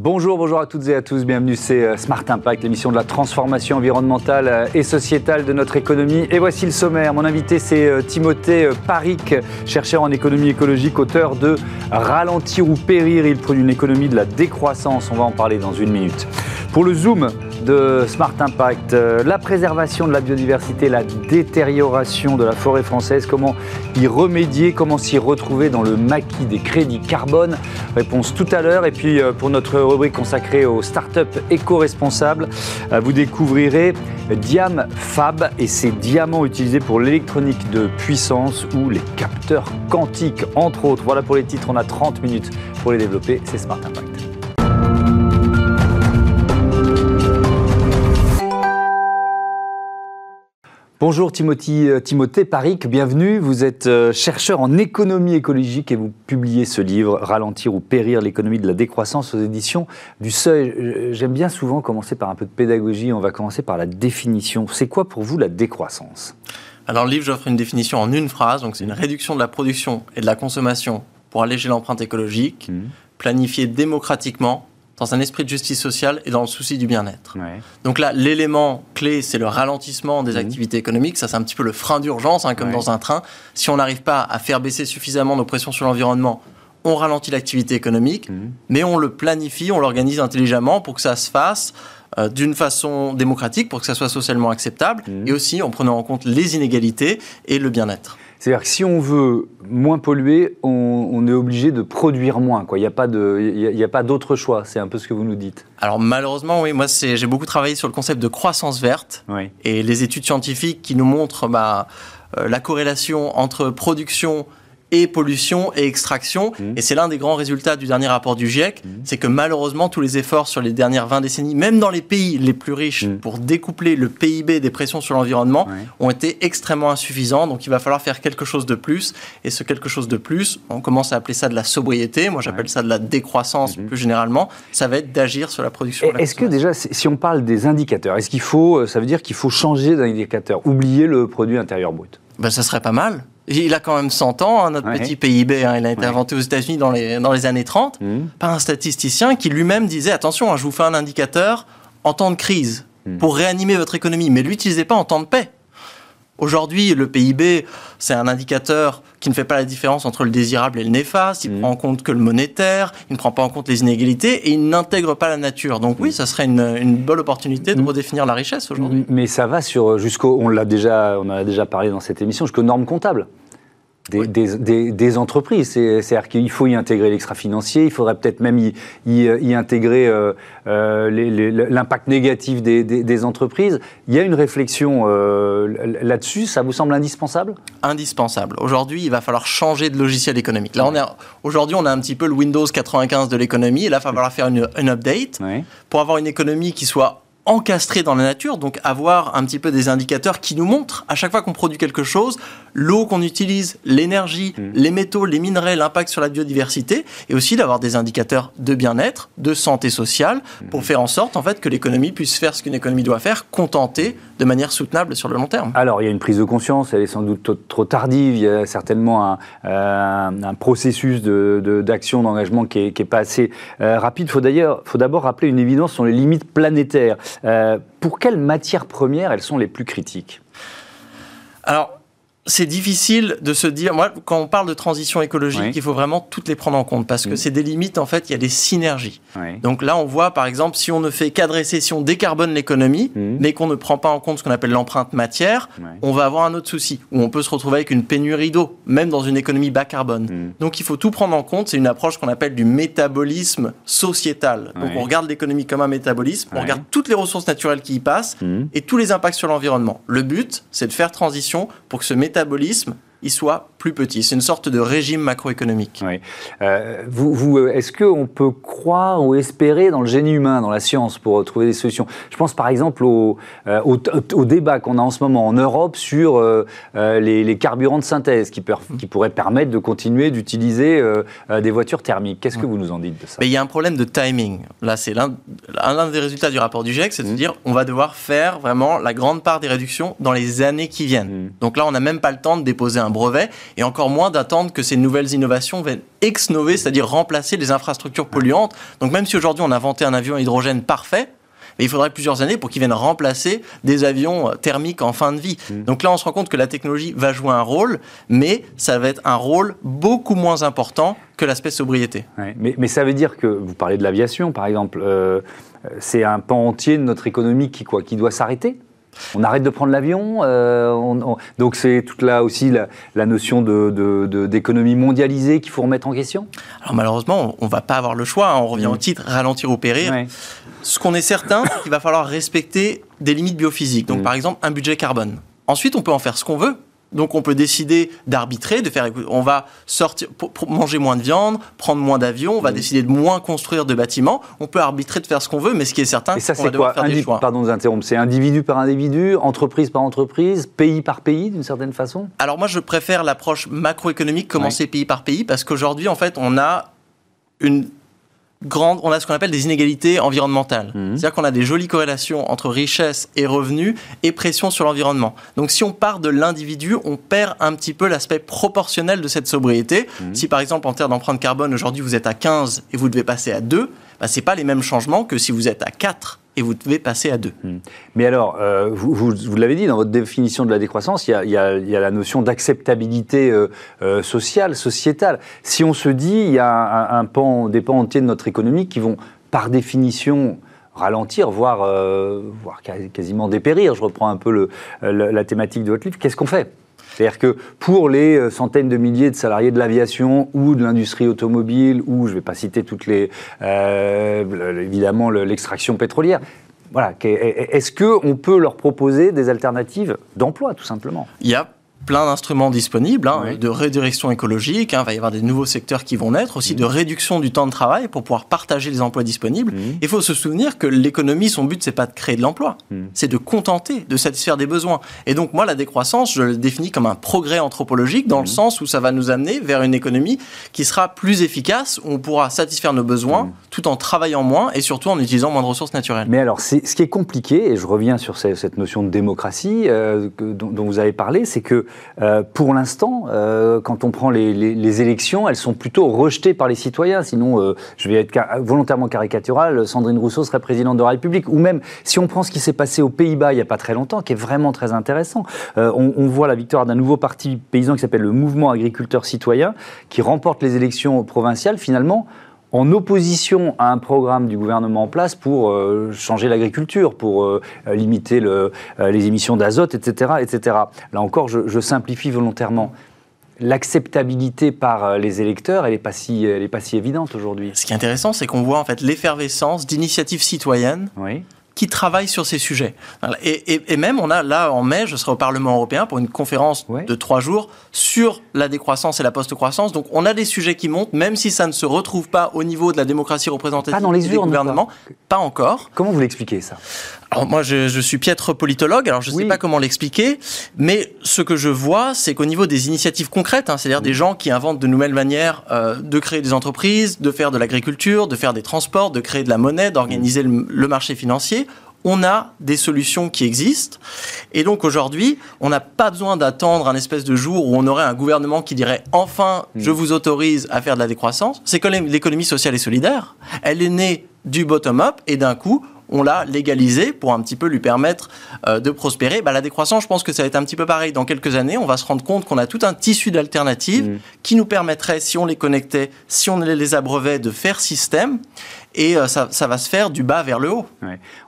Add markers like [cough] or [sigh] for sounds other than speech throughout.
Bonjour, bonjour à toutes et à tous, bienvenue, c'est euh, Smart Impact, l'émission de la transformation environnementale euh, et sociétale de notre économie. Et voici le sommaire, mon invité c'est euh, Timothée Paric, chercheur en économie écologique, auteur de Ralentir ou périr, il produit une économie de la décroissance, on va en parler dans une minute. Pour le Zoom de Smart Impact, la préservation de la biodiversité, la détérioration de la forêt française, comment y remédier, comment s'y retrouver dans le maquis des crédits carbone, réponse tout à l'heure. Et puis pour notre rubrique consacrée aux startups éco-responsables. Euh, vous découvrirez Diam Fab et ses diamants utilisés pour l'électronique de puissance ou les capteurs quantiques, entre autres. Voilà pour les titres, on a 30 minutes pour les développer. C'est Smart Impact. Bonjour Timothy, euh, Timothée Paric, bienvenue. Vous êtes euh, chercheur en économie écologique et vous publiez ce livre Ralentir ou périr l'économie de la décroissance aux éditions du Seuil. Euh, j'aime bien souvent commencer par un peu de pédagogie. On va commencer par la définition. C'est quoi pour vous la décroissance? Alors le livre, j'offre une définition en une phrase. Donc c'est une réduction de la production et de la consommation pour alléger l'empreinte écologique, mmh. planifiée démocratiquement dans un esprit de justice sociale et dans le souci du bien-être. Donc là, l'élément clé, c'est le ralentissement des mmh. activités économiques. Ça, c'est un petit peu le frein d'urgence, hein, comme dans un train. Si on n'arrive pas à faire baisser suffisamment nos pressions sur l'environnement, on ralentit l'activité économique, mmh. mais on le planifie, on l'organise intelligemment pour que ça se fasse euh, d'une façon démocratique, pour que ça soit socialement acceptable, mmh. et aussi en prenant en compte les inégalités et le bien-être. C'est-à-dire que si on veut moins polluer, on, est obligé de produire moins. Il n'y a pas d'autre choix. C'est un peu ce que vous nous dites. Alors malheureusement, oui. Moi, j'ai beaucoup travaillé sur le concept de croissance verte. Et les études scientifiques qui nous montrent bah, euh, la corrélation entre production et pollution et extraction. Mmh. Et c'est l'un des grands résultats du dernier rapport du GIEC, mmh. c'est que malheureusement tous les efforts sur les dernières 20 décennies, même dans les pays les plus riches, mmh. pour découpler le PIB des pressions sur l'environnement, ont été extrêmement insuffisants. Donc il va falloir faire quelque chose de plus. Et ce quelque chose de plus, on commence à appeler ça de la sobriété. Moi j'appelle ça de la décroissance plus généralement. Ça va être d'agir sur la production. Est-ce que déjà, si on parle des indicateurs, est-ce qu'il faut, ça veut dire qu'il faut changer d'indicateur, oublier le produit intérieur brut? Ben, ça serait pas mal. Il a quand même 100 ans, hein, notre petit PIB. Hein, il a été inventé aux États-Unis dans les, dans les années 30 mmh. par un statisticien qui lui-même disait attention, hein, je vous fais un indicateur en temps de crise mmh. pour réanimer votre économie, mais l'utilisez pas en temps de paix. Aujourd'hui, le PIB, c'est un indicateur qui ne fait pas la différence entre le désirable et le néfaste. Il ne mmh. prend en compte que le monétaire, il ne prend pas en compte les inégalités et il n'intègre pas la nature. Donc oui, ça serait une, une bonne opportunité de redéfinir la richesse aujourd'hui. Mais ça va sur jusqu'au, on l'a déjà, on en a déjà parlé dans cette émission, jusqu'aux normes comptables des, des, entreprises. C'est-à-dire qu'il faut y intégrer l'extra-financier, il faudrait peut-être même y, y, intégrer euh, euh, l'impact négatif des, entreprises. Il y a une réflexion euh, là-dessus, ça vous semble indispensable? Indispensable. Aujourd'hui, il va falloir changer de logiciel économique. Là, on est aujourd'hui, on a un petit peu le Windows 95 de l'économie, et là, il va falloir faire une, une update pour avoir une économie qui soit encastré dans la nature, donc avoir un petit peu des indicateurs qui nous montrent à chaque fois qu'on produit quelque chose, l'eau qu'on utilise, l'énergie, mmh. les métaux, les minerais, l'impact sur la biodiversité, et aussi d'avoir des indicateurs de bien-être, de santé sociale, pour mmh. faire en sorte en fait que l'économie puisse faire ce qu'une économie doit faire, contenter de manière soutenable sur le long terme. Alors il y a une prise de conscience, elle est sans doute trop tardive, il y a certainement un, euh, processus d'action, de, d'engagement qui n'est est pas assez euh, rapide. Il faut d'ailleurs, faut d'abord rappeler une évidence sur les limites planétaires. Euh, pour quelles matières premières elles sont les plus critiques? Alors, c'est difficile de se dire. Moi, quand on parle de transition écologique, il faut vraiment toutes les prendre en compte parce que c'est des limites. En fait, il y a des synergies. Donc là, on voit, par exemple, si on ne fait qu'adresser, si on décarbone l'économie, mm. mais qu'on ne prend pas en compte ce qu'on appelle l'empreinte matière, on va avoir un autre souci où on peut se retrouver avec une pénurie d'eau, même dans une économie bas carbone. Mm. Donc, il faut tout prendre en compte. C'est une approche qu'on appelle du métabolisme sociétal. Donc, on regarde l'économie comme un métabolisme. On regarde toutes les ressources naturelles qui y passent et tous les impacts sur l'environnement. Le but, c'est de faire transition pour que ce métabolisme métabolisme il soit plus petit. C'est une sorte de régime macroéconomique. Oui. Euh, vous, vous Est-ce qu'on peut croire ou espérer dans le génie humain, dans la science, pour trouver des solutions? Je pense par exemple au, euh, au, débat qu'on a en ce moment en Europe sur euh, les, carburants de synthèse qui, qui, pourraient permettre de continuer d'utiliser des voitures thermiques. Qu'est-ce que vous nous en dites de ça? Il y a un problème de timing. Là, c'est l'un des résultats du rapport du GIEC, c'est de mmh. dire on va devoir faire vraiment la grande part des réductions dans les années qui viennent. Mmh. Donc là, on n'a même pas le temps de déposer un un brevet, et encore moins d'attendre que ces nouvelles innovations viennent ex-nover, c'est-à-dire remplacer les infrastructures polluantes. Donc même si aujourd'hui on a inventé un avion à hydrogène parfait, mais il faudrait plusieurs années pour qu'ils viennent remplacer des avions thermiques en fin de vie. Mmh. Donc là, on se rend compte que la technologie va jouer un rôle, mais ça va être un rôle beaucoup moins important que l'aspect sobriété. mais, mais, ça veut dire que, vous parlez de l'aviation par exemple, euh, c'est un pan entier de notre économie qui, quoi, qui doit s'arrêter? On arrête de prendre l'avion. Euh, donc c'est toute là aussi la, notion d'économie de, mondialisée qu'il faut remettre en question? Alors malheureusement, on ne va pas avoir le choix. Hein. On revient au mmh. titre ralentir ou périr. Ce qu'on est certain, c'est qu'il va falloir respecter des limites biophysiques. Donc mmh. par exemple un budget carbone. Ensuite, on peut en faire ce qu'on veut. Donc on peut décider d'arbitrer, de faire, on va sortir, manger moins de viande, prendre moins d'avions, on va mmh. décider de moins construire de bâtiments. On peut arbitrer de faire ce qu'on veut, mais ce qui est certain, c'est qu'on va devoir faire des choix. Pardon de vous interrompre, c'est individu par individu, entreprise par entreprise, pays par pays, d'une certaine façon? Alors moi, je préfère l'approche macroéconomique, commencer pays par pays, parce qu'aujourd'hui, en fait, on a une grande, on a ce qu'on appelle des inégalités environnementales. Mhm. C'est-à-dire qu'on a des jolies corrélations entre richesse et revenus et pression sur l'environnement. Donc si on part de l'individu, on perd un petit peu l'aspect proportionnel de cette sobriété. Mhm. Si par exemple en termes d'empreinte carbone, aujourd'hui vous êtes à 15 et vous devez passer à 2, bah, ce n'est pas les mêmes changements que si vous êtes à 4 et vous devez passer à deux. Hmm. Mais alors, euh, vous, l'avez dit dans votre définition de la décroissance, il y a, la notion d'acceptabilité euh, euh, sociale, sociétale. Si on se dit, il y a un, pan, des pans entiers de notre économie qui vont, par définition, ralentir, voire, voire quasiment dépérir. Je reprends un peu la thématique de votre livre. Qu'est-ce qu'on fait? C'est-à-dire que pour les euh, centaines de milliers de salariés de l'aviation ou de l'industrie automobile, ou je ne vais pas citer toutes les, euh, évidemment l'extraction pétrolière, voilà, est-ce qu'on peut leur proposer des alternatives d'emploi, tout simplement? Y a plein d'instruments disponibles, hein, de redirection écologique, hein, il va y avoir des nouveaux secteurs qui vont naître, aussi de réduction du temps de travail pour pouvoir partager les emplois disponibles. Mmh. Il faut se souvenir que l'économie, son but, c'est pas de créer de l'emploi, mmh. c'est de contenter, de satisfaire des besoins. Et donc moi, la décroissance, je le définis comme un progrès anthropologique dans le sens où ça va nous amener vers une économie qui sera plus efficace, où on pourra satisfaire nos besoins tout en travaillant moins et surtout en utilisant moins de ressources naturelles. Mais alors, ce qui est compliqué, et je reviens sur cette notion de démocratie euh, dont, dont, vous avez parlé, c'est que euh, pour l'instant, euh, quand on prend les, élections, elles sont plutôt rejetées par les citoyens. Sinon, euh, je vais être volontairement caricatural, Sandrine Rousseau serait présidente de la République. Ou même, si on prend ce qui s'est passé aux Pays-Bas il n'y a pas très longtemps, qui est vraiment très intéressant, on, on, voit la victoire d'un nouveau parti paysan qui s'appelle le Mouvement agriculteur citoyen, qui remporte les élections provinciales finalement en opposition à un programme du gouvernement en place pour euh, changer l'agriculture, pour euh, limiter le, euh, les émissions d'azote, etc., etc. Là encore, je, simplifie volontairement. L'acceptabilité par les électeurs, elle n'est pas, si, pas si évidente aujourd'hui. Ce qui est intéressant, c'est qu'on voit en fait l'effervescence d'initiatives citoyennes oui qui travaillent sur ces sujets. Et, même, on a là, en mai, je serai au Parlement européen pour une conférence de trois jours sur la décroissance et la post-croissance. Donc, on a des sujets qui montent, même si ça ne se retrouve pas au niveau de la démocratie représentative pas dans les des gouvernements. Pas encore. Comment vous l'expliquez, ça? Alors moi, je, suis piètre politologue, alors je ne sais pas comment l'expliquer, mais ce que je vois, c'est qu'au niveau des initiatives concrètes, hein, c'est-à-dire des gens qui inventent de nouvelles manières euh, de créer des entreprises, de faire de l'agriculture, de faire des transports, de créer de la monnaie, d'organiser le, marché financier, on a des solutions qui existent. Et donc aujourd'hui, on n'a pas besoin d'attendre un espèce de jour où on aurait un gouvernement qui dirait enfin, mm. je vous autorise à faire de la décroissance. C'est que l'économie sociale et solidaire, elle est née du bottom-up et d'un coup, on l'a légalisé pour un petit peu lui permettre euh, de prospérer. Bah, la décroissance, je pense que ça va être un petit peu pareil. Dans quelques années, on va se rendre compte qu'on a tout un tissu d'alternatives mm. qui nous permettrait, si on les connectait, si on les abreuvait, de faire système. Et euh, ça, va se faire du bas vers le haut.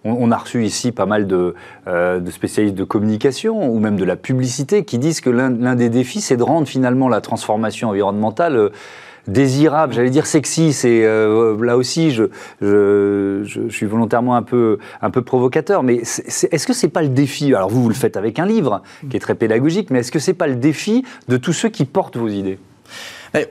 On, a reçu ici pas mal de, euh, de, spécialistes de communication ou même de la publicité qui disent que l'un des défis, c'est de rendre finalement la transformation environnementale désirable, j'allais dire sexy, c'est euh, là aussi je, suis volontairement un peu, un peu provocateur, mais est-ce que c'est pas le défi? Alors vous, vous le faites avec un livre qui est très pédagogique, mais est-ce que c'est pas le défi de tous ceux qui portent vos idées?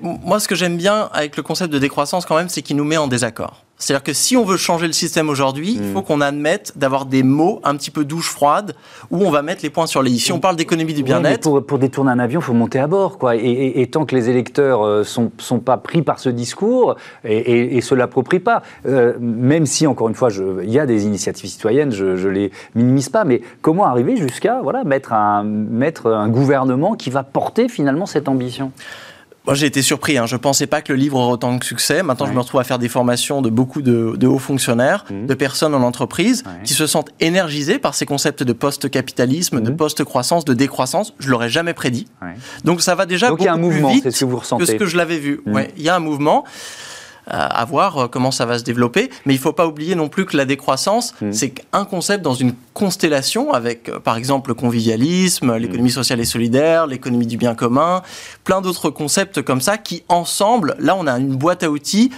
Moi, ce que j'aime bien avec le concept de décroissance, quand même, c'est qu'il nous met en désaccord. C'est-à-dire que si on veut changer le système aujourd'hui, il faut mm. qu'on admette d'avoir des mots un petit peu douche froide où on va mettre les points sur les i. Si on parle d'économie du bien-être. pour, pour, détourner un avion, il faut monter à bord. Quoi. Et, tant que les électeurs ne euh, sont, sont, pas pris par ce discours et, et, se l'approprient pas, euh, même si, encore une fois, il y a des initiatives citoyennes, je ne les minimise pas, mais comment arriver jusqu'à voilà, mettre, un, mettre un gouvernement qui va porter finalement cette ambition? Moi, j'ai été surpris. Hein. Je ne pensais pas que le livre aurait autant de succès. Maintenant, je me retrouve à faire des formations de beaucoup de, hauts fonctionnaires, mmh. de personnes en entreprise qui se sentent énergisées par ces concepts de post-capitalisme, de mmh. post-croissance, de décroissance. Je l'aurais jamais prédit. Donc, ça va déjà beaucoup plus vite ce que, vous ressentez. que ce que je l'avais vu. Mmh. il y a un mouvement à voir euh, comment ça va se développer. Mais il ne faut pas oublier non plus que la décroissance, mm. c'est un concept dans une constellation avec, euh, par exemple, le convivialisme, l'économie mm. sociale et solidaire, l'économie du bien commun, plein d'autres concepts comme ça qui, ensemble, là, on a une boîte à outils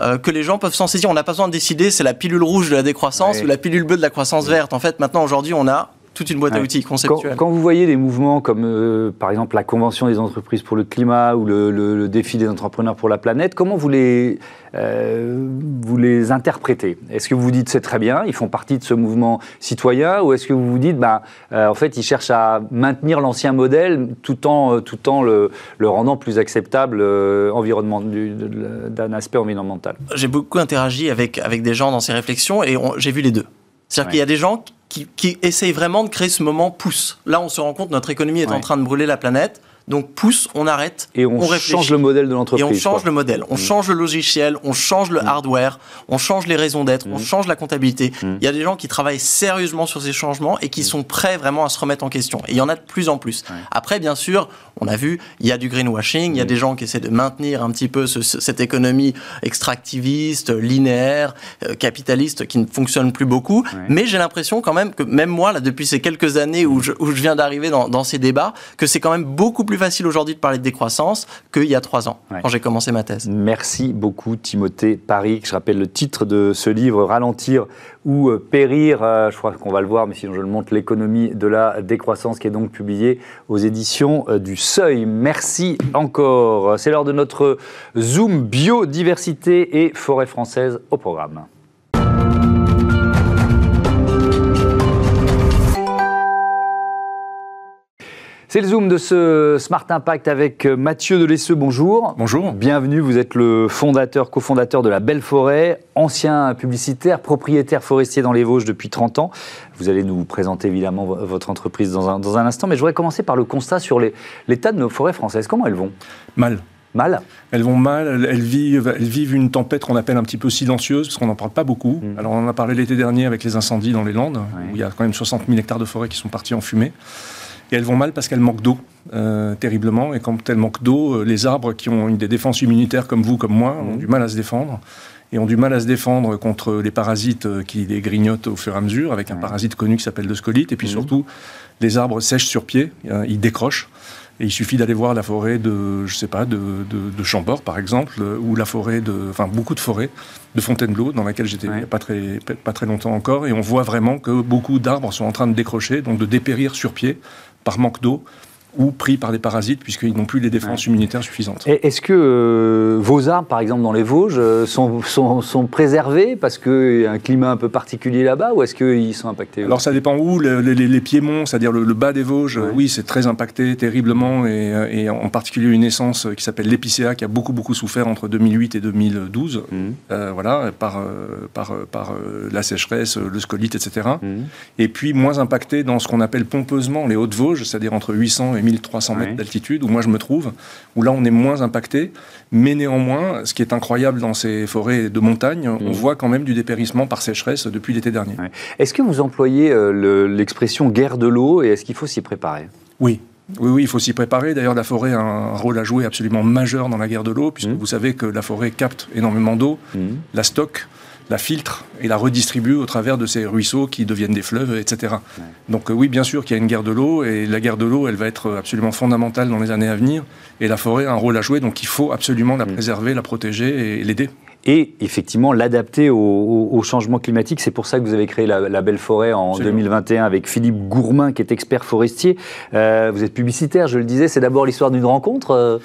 euh, que les gens peuvent s'en saisir. On n'a pas besoin de décider, c'est la pilule rouge de la décroissance ou la pilule bleue de la croissance verte. En fait, maintenant, aujourd'hui, on a toute une boîte à outils conceptuelle. Quand, vous voyez des mouvements comme, euh, par exemple, la Convention des entreprises pour le climat ou le, défi des entrepreneurs pour la planète, comment vous les, euh, vous les interprétez? Est-ce que vous vous dites c'est très bien, ils font partie de ce mouvement citoyen, ou est-ce que vous vous dites, bah, euh, en fait, ils cherchent à maintenir l'ancien modèle tout en, tout en le, le rendant plus acceptable environnement, d'un aspect environnemental? J'ai beaucoup interagi avec, avec des gens dans ces réflexions et j'ai vu les deux. C'est-à-dire qu'il y a des gens qui, qui, essayent vraiment de créer ce moment pouce. Là, on se rend compte, notre économie est en train de brûler la planète. Donc pousse, on arrête, et on, change le modèle de l'entreprise. Et on change le modèle, on mm. change le logiciel, on change le mm. hardware, on change les raisons d'être, on mm. change la comptabilité. Il y a des gens qui travaillent sérieusement sur ces changements et qui sont prêts vraiment à se remettre en question. Et il y en a de plus en plus. Après, bien sûr, on a vu, il y a du greenwashing, il y a des gens qui essaient de maintenir un petit peu cette économie extractiviste, linéaire, euh, capitaliste qui ne fonctionne plus beaucoup. Mais j'ai l'impression quand même que même moi, là, depuis ces quelques années où je, où je viens d'arriver dans, dans ces débats, que c'est quand même beaucoup plus facile aujourd'hui de parler de décroissance qu'il y a trois ans, quand j'ai commencé ma thèse. Merci beaucoup, Timothée Paris. Je rappelle le titre de ce livre, Ralentir ou euh, périr. Euh, je crois qu'on va le voir, mais sinon je le montre, l'économie de la décroissance, qui est donc publié aux éditions euh, du Seuil. Merci encore. C'est l'heure de notre Zoom biodiversité et forêt française au programme. C'est le Zoom de ce Smart Impact avec euh, Mathieu Delesseux. Bonjour. Bonjour. Bienvenue. Vous êtes le fondateur, cofondateur de la Belle Forêt, ancien publicitaire, propriétaire forestier dans les Vosges depuis 30 ans. Vous allez nous présenter évidemment votre entreprise dans un, dans un instant, mais je voudrais commencer par le constat sur l'état de nos forêts françaises. Comment elles vont? Mal. Mal? Elles vont mal, elles vivent, elles vivent une tempête qu'on appelle un petit peu silencieuse, parce qu'on n'en parle pas beaucoup. Mm. Alors on en a parlé l'été dernier avec les incendies dans les Landes, où il y a quand même 60 000 hectares de forêt qui sont partis en fumée. Et elles vont mal parce qu'elles manquent d'eau euh, terriblement. Et quand elles manquent d'eau, euh, les arbres qui ont une des défenses immunitaires comme vous, comme moi, ont mmh. du mal à se défendre. Et ont du mal à se défendre contre les parasites euh, qui les grignotent au fur et à mesure, avec un parasite connu qui s'appelle le scolite. Et puis mmh. surtout, les arbres sèchent sur pied, ils décrochent. Et il suffit d'aller voir la forêt de, je sais pas, de, de, Chambord, par exemple, ou la forêt de, enfin, beaucoup de forêts de Fontainebleau, dans laquelle j'étais il pas très, pas très longtemps encore. Et on voit vraiment que beaucoup d'arbres sont en train de décrocher, donc de dépérir sur pied par manque d'eau ou pris par des parasites puisqu'ils n'ont plus les défenses immunitaires suffisantes. Est-ce que euh, vos arbres, par exemple dans les Vosges, euh, sont, sont, préservés parce qu'il y a un climat un peu particulier là-bas ou est-ce qu'ils sont impactés Alors ça dépend où. Les, les, piémonts, c'est-à-dire le, bas des Vosges, oui, c'est très impacté terriblement et, euh, et, en particulier une essence qui s'appelle l'épicéa qui a beaucoup beaucoup souffert entre 2008 et 2012, mmh. voilà, par, par, par la sécheresse, le scolite, etc. Mmh. Et puis moins impacté dans ce qu'on appelle pompeusement les Hautes-Vosges, c'est-à-dire entre 800 et 1300 mètres d'altitude, où moi je me trouve, où là on est moins impacté. Mais néanmoins, ce qui est incroyable dans ces forêts de montagne, on mmh. voit quand même du dépérissement par sécheresse depuis l'été dernier. Est-ce que vous employez euh, l'expression guerre de l'eau et est-ce qu'il faut s'y préparer? Oui, oui, oui, il faut s'y préparer. D'ailleurs, la forêt a un rôle à jouer absolument majeur dans la guerre de l'eau, puisque mmh. vous savez que la forêt capte énormément d'eau, mmh. la stocke, la filtre et la redistribue au travers de ces ruisseaux qui deviennent des fleuves, etc. Donc euh, oui, bien sûr qu'il y a une guerre de l'eau, et la guerre de l'eau, elle va être absolument fondamentale dans les années à venir, et la forêt a un rôle à jouer, donc il faut absolument la mm. préserver, la protéger et l'aider. et effectivement l'adapter au, changement climatique. C'est pour ça que vous avez créé la, Belle Forêt en 2021 avec Philippe Gourmain, qui est expert forestier. Euh, vous êtes publicitaire, je le disais, c'est d'abord l'histoire d'une rencontre euh,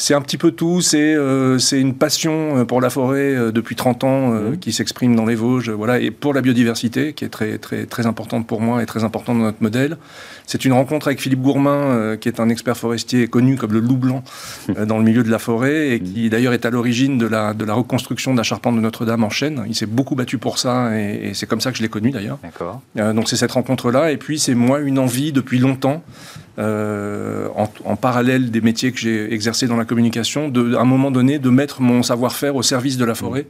c'est un petit peu tout. C'est euh, une passion euh, pour la forêt euh, depuis 30 ans mmh. qui s'exprime dans les Vosges, voilà, et pour la biodiversité qui est très très très importante pour moi et très importante dans notre modèle. C'est une rencontre avec Philippe Gourmain, qui est un expert forestier connu comme le loup blanc [laughs] dans le milieu de la forêt et qui d'ailleurs est à l'origine de la de la reconstruction de la charpente de Notre-Dame en chêne. Il s'est beaucoup battu pour ça et, c'est comme ça que je l'ai connu d'ailleurs. D'accord. donc c'est cette rencontre là et puis c'est moi une envie depuis longtemps euh, en, parallèle des métiers que j'ai exercés dans la communication, de, à un moment donné, de mettre mon savoir-faire au service de la forêt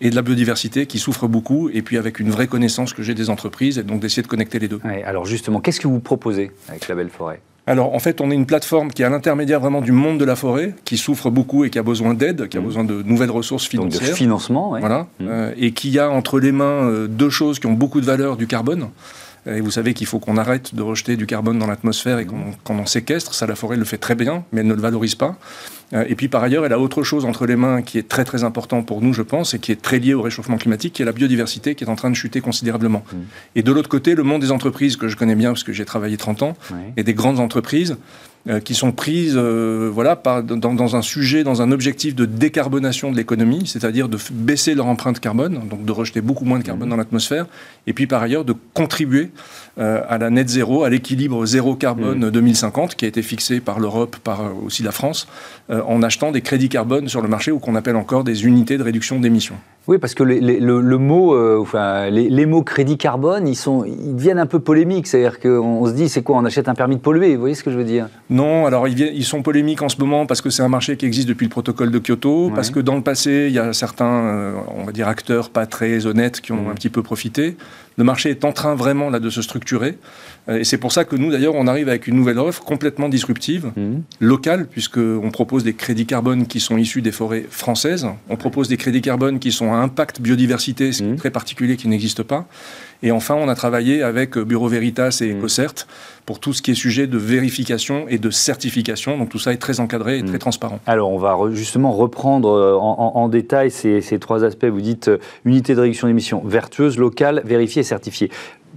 et de la biodiversité qui souffre beaucoup, et puis avec une vraie connaissance que j'ai des entreprises, et donc d'essayer de connecter les deux. alors justement, qu'est-ce que vous proposez avec la Belle Forêt? Alors en fait, on est une plateforme qui est à l'intermédiaire vraiment du monde de la forêt, qui souffre beaucoup et qui a besoin d'aide, qui a mmh. besoin de nouvelles ressources financières. Donc de financement, Voilà. Mmh. Euh, et qui a entre les mains euh, deux choses qui ont beaucoup de valeur, du carbone. Et vous savez qu'il faut qu'on arrête de rejeter du carbone dans l'atmosphère et qu'on en séquestre. Ça, la forêt le fait très bien, mais elle ne le valorise pas. Euh, et puis par ailleurs, elle a autre chose entre les mains qui est très très important pour nous, je pense, et qui est très lié au réchauffement climatique, qui est la biodiversité qui est en train de chuter considérablement. Mmh. Et de l'autre côté, le monde des entreprises, que je connais bien parce que j'ai travaillé 30 ans, et des grandes entreprises qui sont prises euh, voilà, par, dans, dans, un sujet, dans un objectif de décarbonation de l'économie, c'est-à-dire de baisser leur empreinte carbone, donc de rejeter beaucoup moins de carbone mmh. dans l'atmosphère, et puis par ailleurs de contribuer euh, à la net zéro, à l'équilibre zéro carbone 2050, mmh. qui a été fixé par l'Europe, par aussi la France, en achetant des crédits carbone sur le marché, ou qu'on appelle encore des unités de réduction d'émissions. Oui, parce que le, mot, enfin, les, mots crédit carbone, ils, sont, ils deviennent un peu polémiques. C'est-à-dire qu'on se dit, c'est quoi On achète un permis de polluer Vous voyez ce que je veux dire? Non, alors ils, sont polémiques en ce moment parce que c'est un marché qui existe depuis le protocole de Kyoto, parce que dans le passé, il y a certains, euh, on va dire, acteurs pas très honnêtes qui ont un petit peu profité. Le marché est en train vraiment là de se structurer. Euh, et c'est pour ça que nous, d'ailleurs, on arrive avec une nouvelle offre complètement disruptive, mmh. locale, puisqu'on propose des crédits carbone qui sont issus des forêts françaises. On propose des crédits carbone qui sont à impact biodiversité, ce qui est mmh. très particulier, qui n'existe pas. Et enfin, on a travaillé avec Bureau Veritas et. EcoCert pour tout ce qui est sujet de vérification et de certification. Donc tout ça est très encadré et très transparent. Alors on va justement reprendre euh, en, détail ces, ces, trois aspects. Vous dites euh, unité de réduction d'émissions vertueuse, locale, vérifiée et certifiée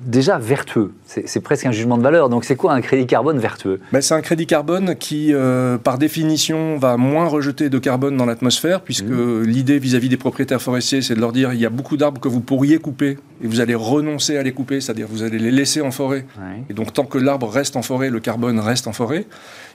déjà vertueux. C'est presque un jugement de valeur. Donc c'est quoi un crédit carbone vertueux? Ben, C'est un crédit carbone qui, euh, par définition, va moins rejeter de carbone dans l'atmosphère, puisque mmh. l'idée vis-à-vis des propriétaires forestiers, c'est de leur dire il y a beaucoup d'arbres que vous pourriez couper, et vous allez renoncer à les couper, c'est-à-dire vous allez les laisser en forêt. Et donc tant que l'arbre reste en forêt, le carbone reste en forêt.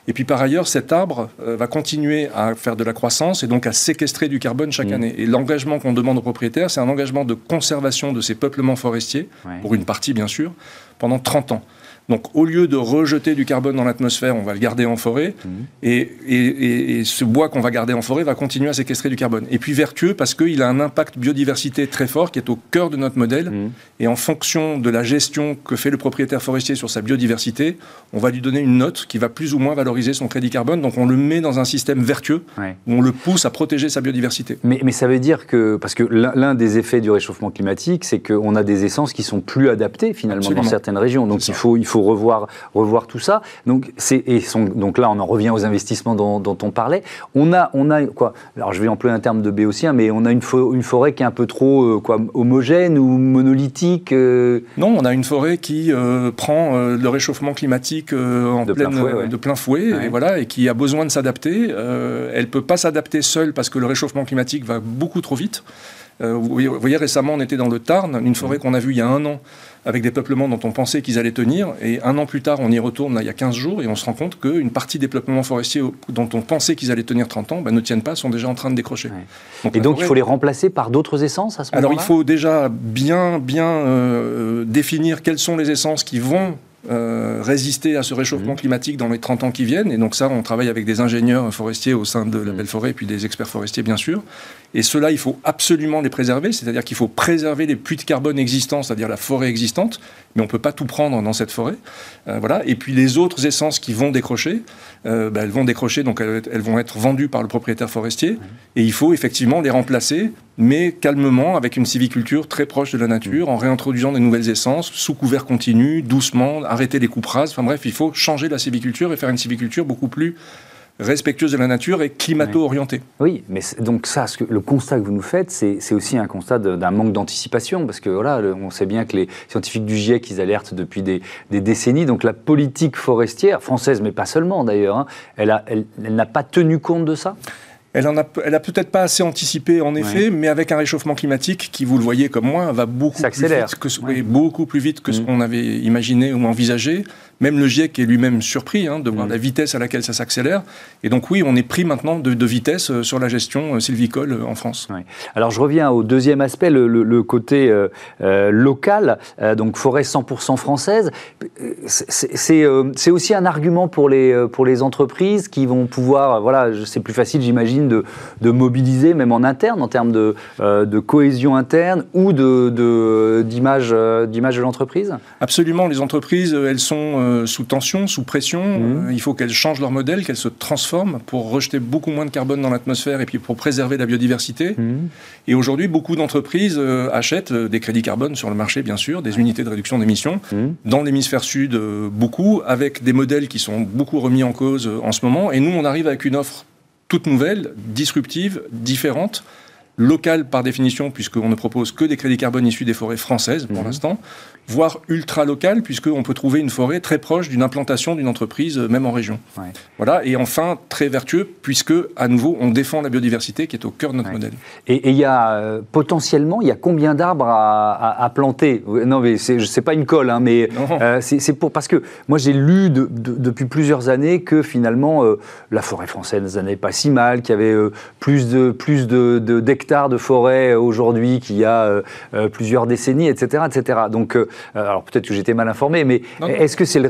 Et puis par ailleurs, cet arbre euh, va continuer à faire de la croissance et donc à séquestrer du carbone chaque mmh. année. Et l'engagement qu'on demande aux propriétaires, c'est un engagement de conservation de ces peuplements forestiers, pour une partie bien sûr, pendant 30 ans. Donc au lieu de rejeter du carbone dans l'atmosphère, on va le garder en forêt. Mmh. Et, ce bois qu'on va garder en forêt va continuer à séquestrer du carbone. Et puis vertueux parce qu'il a un impact biodiversité très fort qui est au cœur de notre modèle. Mmh. Et en fonction de la gestion que fait le propriétaire forestier sur sa biodiversité, on va lui donner une note qui va plus ou moins valoriser son crédit carbone. Donc on le met dans un système vertueux où on le pousse à protéger sa biodiversité. Mais, mais ça veut dire que, parce que l'un des effets du réchauffement climatique, c'est qu'on a des essences qui sont plus adaptées finalement dans certaines régions. Donc il faut, il faut revoir, revoir tout ça. Donc, et donc là, on en revient aux investissements dont, on parlait. On a, on a quoi Alors je vais employer un terme de béotien, mais on a une, une forêt qui est un peu trop euh, quoi, homogène ou monolithique euh? Non, on a une forêt qui euh, prend le réchauffement climatique en de, plein fouet, de plein fouet, et, voilà, et qui a besoin de s'adapter. elle ne peut pas s'adapter seule parce que le réchauffement climatique va beaucoup trop vite. Vous voyez, récemment, on était dans le Tarn, une forêt qu'on a vue il y a un an, avec des peuplements dont on pensait qu'ils allaient tenir. Et un an plus tard, on y retourne, là, il y a 15 jours, et on se rend compte qu'une partie des peuplements forestiers dont on pensait qu'ils allaient tenir 30 ans ben, ne tiennent pas, sont déjà en train de décrocher. et donc, il faut les remplacer par d'autres essences à ce moment-là? Alors, il faut déjà bien, bien euh, définir quelles sont les essences qui vont euh, résister à ce réchauffement mmh. climatique dans les 30 ans qui viennent. Et donc ça, on travaille avec des ingénieurs forestiers au sein de la mmh. Belle Forêt, et puis des experts forestiers, bien sûr. Et cela, il faut absolument les préserver, c'est-à-dire qu'il faut préserver les puits de carbone existants, c'est-à-dire la forêt existante, mais on ne peut pas tout prendre dans cette forêt. Euh, voilà. Et puis les autres essences qui vont décrocher, euh, bah, elles vont décrocher, donc elles, vont être vendues par le propriétaire forestier, et il faut effectivement les remplacer, mais calmement, avec une civiculture très proche de la nature, en réintroduisant des nouvelles essences, sous couvert continu, doucement, arrêter les coupes rases. Enfin bref, il faut changer la civiculture et faire une civiculture beaucoup plus respectueuse de la nature et climato-orientée. Oui, mais donc ça, le constat que vous nous faites, c'est aussi un constat d'un manque d'anticipation, parce que voilà, on sait bien que les scientifiques du GIEC, ils alertent depuis des, décennies, donc la politique forestière, française, mais pas seulement d'ailleurs, hein, elle n'a pas tenu compte de ça? Elle a, elle a peut-être pas assez anticipé en effet, mais avec un réchauffement climatique qui, vous le voyez comme moi, va beaucoup plus vite que, beaucoup plus vite que ce mm. qu'on avait imaginé ou envisagé. Même le GIEC est lui-même surpris hein, de voir mm. la vitesse à laquelle ça s'accélère. Et donc oui, on est pris maintenant de, vitesse euh, sur la gestion euh, sylvicole euh, en France. Alors je reviens au deuxième aspect, le, côté local, donc forêt 100% française. C'est aussi un argument pour les, pour les entreprises qui vont pouvoir, voilà, c'est plus facile j'imagine de, de, mobiliser même en interne, en termes de, de cohésion interne ou d'image de, d'image de l'entreprise? Absolument, les entreprises, elles sont euh, sous tension, sous pression. Mmh. Euh, il faut qu'elles changent leur modèle, qu'elles se transforment pour rejeter beaucoup moins de carbone dans l'atmosphère et puis pour préserver la biodiversité. Mmh. Et aujourd'hui, beaucoup d'entreprises euh, achètent des crédits carbone sur le marché, bien sûr, des unités de réduction d'émissions. Mmh. Dans l'hémisphère sud, beaucoup, avec des modèles qui sont beaucoup remis en cause en ce moment. Et nous, on arrive avec une offre toute nouvelle, disruptive, différente locale par définition, puisqu'on ne propose que des crédits carbone issus des forêts françaises pour l'instant, voire ultra local, puisqu'on peut trouver une forêt très proche d'une implantation d'une entreprise, euh, même en région. Voilà. Et enfin, très vertueux, puisque, à nouveau, on défend la biodiversité qui est au cœur de notre modèle. Et il y a euh, potentiellement, il y a combien d'arbres à, planter? Non, mais c'est pas une colle, hein, mais euh, c'est pour. Parce que moi, j'ai lu depuis plusieurs années que finalement, la forêt française n'est pas si mal, qu'il y avait plus de plus d'hectares de, de, forêt aujourd'hui qu'il y a plusieurs décennies, etc. etc. Donc, alors peut-être que j'étais mal informé, mais est-ce que c'est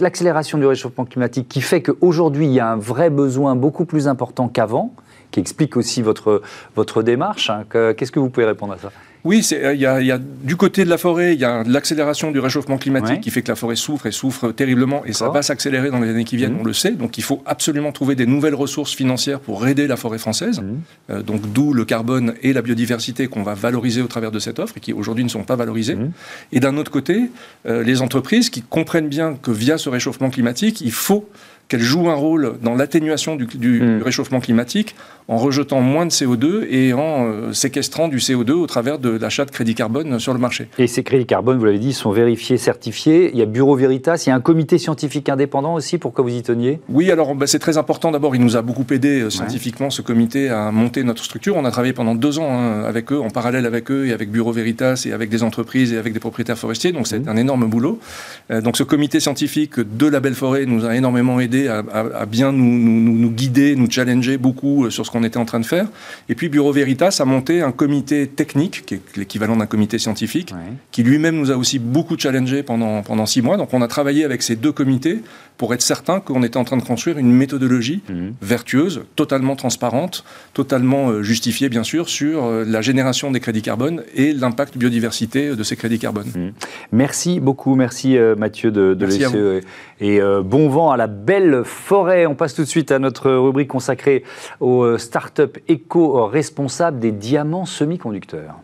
l'accélération du réchauffement climatique qui fait qu'aujourd'hui il y a un vrai besoin beaucoup plus important qu'avant qui explique aussi votre, votre démarche. Hein, qu'est-ce que vous pouvez répondre à ça? Oui, euh, il y, a du côté de la forêt, il y a l'accélération du réchauffement climatique qui fait que la forêt souffre et souffre terriblement, et ça va s'accélérer dans les années qui viennent, mmh. on le sait. Donc il faut absolument trouver des nouvelles ressources financières pour aider la forêt française. Mmh. Euh, donc d'où le carbone et la biodiversité qu'on va valoriser au travers de cette offre et qui aujourd'hui ne sont pas valorisées. Mmh. Et d'un autre côté, euh, les entreprises qui comprennent bien que via ce réchauffement climatique, il faut qu'elles jouent un rôle dans l'atténuation du, réchauffement climatique en rejetant moins de CO2 et en euh, séquestrant du CO2 au travers de l'achat de crédits carbone sur le marché. Et ces crédits carbone, vous l'avez dit, sont vérifiés, certifiés. Il y a Bureau Veritas, il y a un comité scientifique indépendant aussi pour que vous y teniez Oui, alors bah, c'est très important. D'abord, il nous a beaucoup aidé euh, scientifiquement, ce comité, à monter notre structure. On a travaillé pendant deux ans hein, avec eux, en parallèle avec eux et avec Bureau Veritas et avec des entreprises et avec des propriétaires forestiers. Donc c'est mmh. un énorme boulot. Euh, donc ce comité scientifique de la Belle Forêt nous a énormément aidé à, bien nous, nous, nous, guider, nous challenger beaucoup sur ce qu'on qu'on était en train de faire. Et puis Bureau Veritas a monté un comité technique, qui est l'équivalent d'un comité scientifique, qui lui-même nous a aussi beaucoup challengé pendant, pendant six mois. Donc on a travaillé avec ces deux comités pour être certain qu'on était en train de construire une méthodologie mhm. vertueuse, totalement transparente, totalement euh, justifiée bien sûr sur euh, la génération des crédits carbone et l'impact biodiversité de ces crédits carbone. Mhm. Merci beaucoup, merci euh, Mathieu de, de e. et bon vent à la belle forêt. On passe tout de suite à notre rubrique consacrée aux start-up éco-responsables des diamants semi-conducteurs.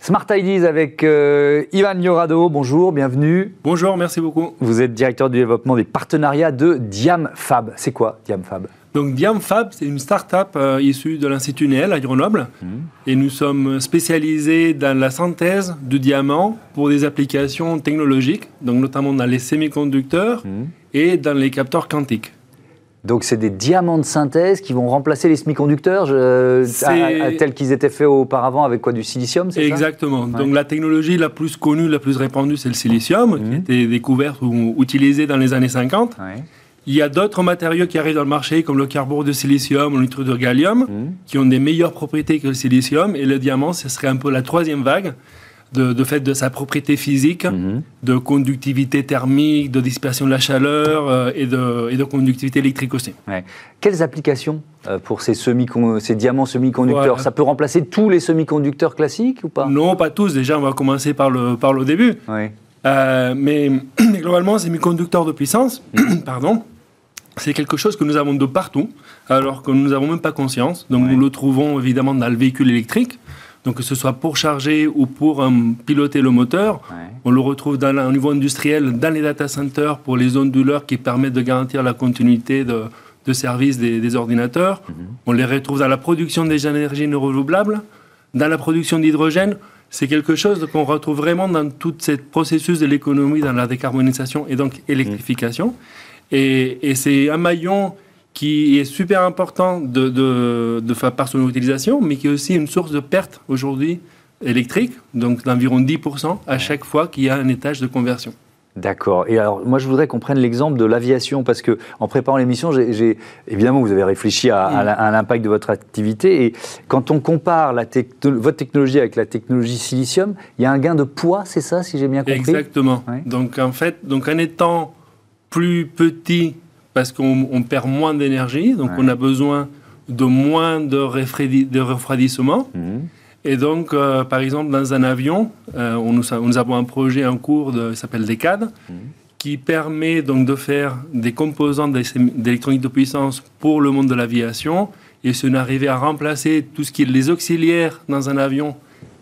Smart Ideas avec euh, Ivan Yorado. Bonjour, bienvenue. Bonjour, merci beaucoup. Vous êtes directeur du développement des partenariats de DiamFab. C'est quoi DiamFab? Donc DiamFab, c'est une start-up euh, issue de l'Institut Néel à Grenoble. Mmh. Et nous sommes spécialisés dans la synthèse de diamants pour des applications technologiques, donc notamment dans les semi-conducteurs mmh. et dans les capteurs quantiques. Donc c'est des diamants de synthèse qui vont remplacer les semi-conducteurs tels qu'ils étaient faits auparavant avec quoi du silicium, c'est Exactement. Donc la technologie la plus connue, la plus répandue, c'est le silicium, qui a mhm. été découvert ou utilisé dans les années 50. Il y a d'autres matériaux qui arrivent dans le marché, comme le carbure de silicium ou le nitrure de gallium, mhm. qui ont des meilleures propriétés que le silicium. Et le diamant, ce serait un peu la troisième vague de, fait de sa propriété physique, mhm. de conductivité thermique, de dispersion de la chaleur euh, et, de, et, de, conductivité électrique aussi. Quelles applications euh, pour ces, semi ces diamants semi-conducteurs? Ça peut remplacer tous les semi-conducteurs classiques ou pas? Non, pas tous. Déjà, on va commencer par le, par le début. Euh, mais, [clears throat] globalement, ces semi-conducteurs de puissance, [clears throat] pardon, c'est quelque chose que nous avons de partout, alors que nous n'avons même pas conscience. Donc nous le trouvons évidemment dans le véhicule électrique, donc que ce soit pour charger ou pour euh, piloter le moteur, On le retrouve dans, au niveau industriel dans les data centers pour les zones douleurs qui permettent de garantir la continuité de, de service des, ordinateurs. Mhm. On les retrouve dans la production des énergies renouvelables, dans la production d'hydrogène. C'est quelque chose qu'on retrouve vraiment dans tout ce processus de l'économie, dans la décarbonisation et donc électrification. Mhm. Et, et c'est un maillon qui est super important de, de, de, par son utilisation, mais qui est aussi une source de perte aujourd'hui électrique, donc d'environ 10% à chaque fois qu'il y a un étage de conversion. D'accord. Et alors, moi, je voudrais qu'on prenne l'exemple de l'aviation, parce que en préparant l'émission, j'ai évidemment, vous avez réfléchi à, à l'impact de votre activité. Et quand on compare la votre technologie avec la technologie silicium, il y a un gain de poids, c'est ça, si j'ai bien compris? Exactement. Donc, en fait, donc en étant plus petit parce qu'on perd moins d'énergie, donc on a besoin de moins de, refroidissement. Mhm. Et donc, euh, par exemple, dans un avion, euh, on nous, avons un projet en cours qui s'appelle DECAD, mhm. qui permet donc de faire des composants d'électronique de puissance pour le monde de l'aviation. Et si on arrivait à remplacer tout ce qui est les auxiliaires dans un avion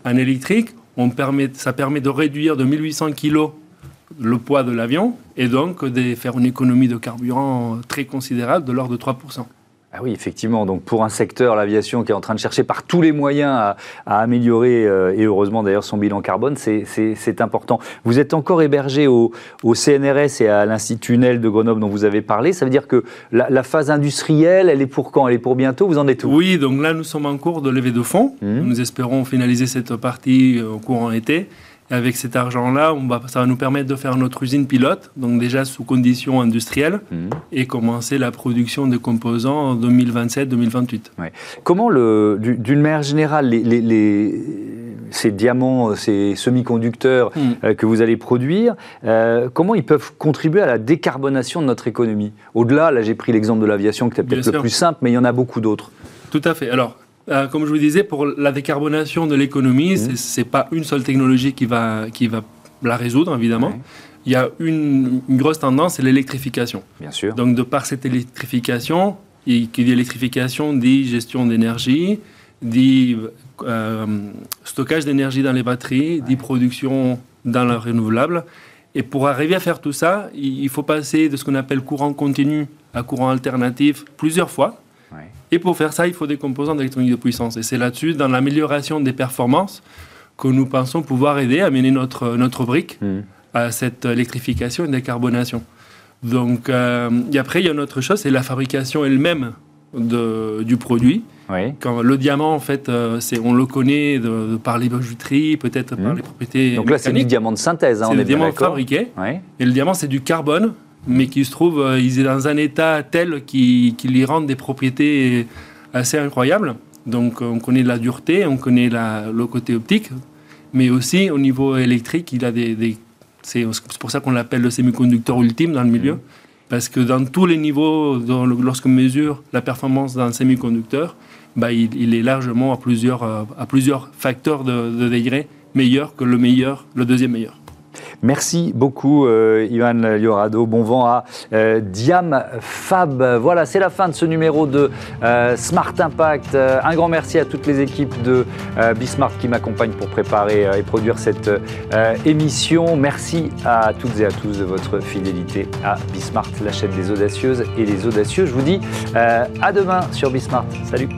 en électrique, on permet, ça permet de réduire de 1800 kg le poids de l'avion et donc de faire une économie de carburant très considérable de l'ordre de 3%. Ah oui, effectivement. Donc pour un secteur, l'aviation, qui est en train de chercher par tous les moyens à, améliorer, euh, et heureusement d'ailleurs son bilan carbone, c'est important. Vous êtes encore hébergé au, CNRS et à l'Institut NEL de Grenoble dont vous avez parlé. Ça veut dire que la, phase industrielle, elle est pour quand? Elle est pour bientôt? Vous en êtes où? Oui, donc là nous sommes en cours de levée de fonds. Mmh. Nous espérons finaliser cette partie euh, au courant été avec cet argent-là, ça va nous permettre de faire notre usine pilote, donc déjà sous conditions industrielles, mhm. et commencer la production de composants en 2027-2028. Comment, d'une manière générale, les, ces diamants, ces semi-conducteurs mhm. euh, que vous allez produire, euh, comment ils peuvent contribuer à la décarbonation de notre économie? Au-delà, là j'ai pris l'exemple de l'aviation qui est peut-être le plus simple, mais il y en a beaucoup d'autres. Tout à fait. Alors, euh, comme je vous disais, pour la décarbonation de l'économie, mmh. ce n'est pas une seule technologie qui va, qui va la résoudre, évidemment. Il y a une, grosse tendance, c'est l'électrification. Bien sûr. Donc, de par cette électrification, et qui dit électrification dit gestion d'énergie, dit euh, stockage d'énergie dans les batteries, dit production dans le renouvelable. Et pour arriver à faire tout ça, il faut passer de ce qu'on appelle courant continu à courant alternatif plusieurs fois. Et pour faire ça, il faut des composants d'électronique de puissance. Et c'est là-dessus, dans l'amélioration des performances, que nous pensons pouvoir aider à mener notre, notre brique hmm. à cette électrification et décarbonation. Donc, euh, et après, il y a une autre chose, c'est la fabrication elle-même de, du produit. Quand le diamant, en fait, euh, c'est, on le connaît de, par les bijouteries, peut-être par hmm. les propriétés. Donc là, c'est du diamant de synthèse. Hein, c'est du diamant fabriqué. Et le diamant, c'est du carbone mais qui se trouve, euh, il est dans un état tel qui, qui lui rend des propriétés assez incroyables. Donc on connaît la dureté, on connaît la, le côté optique, mais aussi au niveau électrique, il a des, c'est pour ça qu'on l'appelle le semi-conducteur ultime dans le milieu, parce que dans tous les niveaux, lorsqu'on mesure la performance d'un semi-conducteur, bah, il, est largement à plusieurs, euh, à plusieurs facteurs de, de degrés meilleur que le meilleur, le deuxième meilleur. Merci beaucoup, euh, Liorado. Bon vent à euh, Diam Fab. Voilà, c'est la fin de ce numéro de euh, Smart Impact. un grand merci à toutes les équipes de Bismart qui m'accompagnent pour préparer et produire cette émission. Merci à toutes et à tous de votre fidélité à Bismart, la chaîne des audacieuses et des audacieux. Je vous dis à demain sur Bismart. Salut.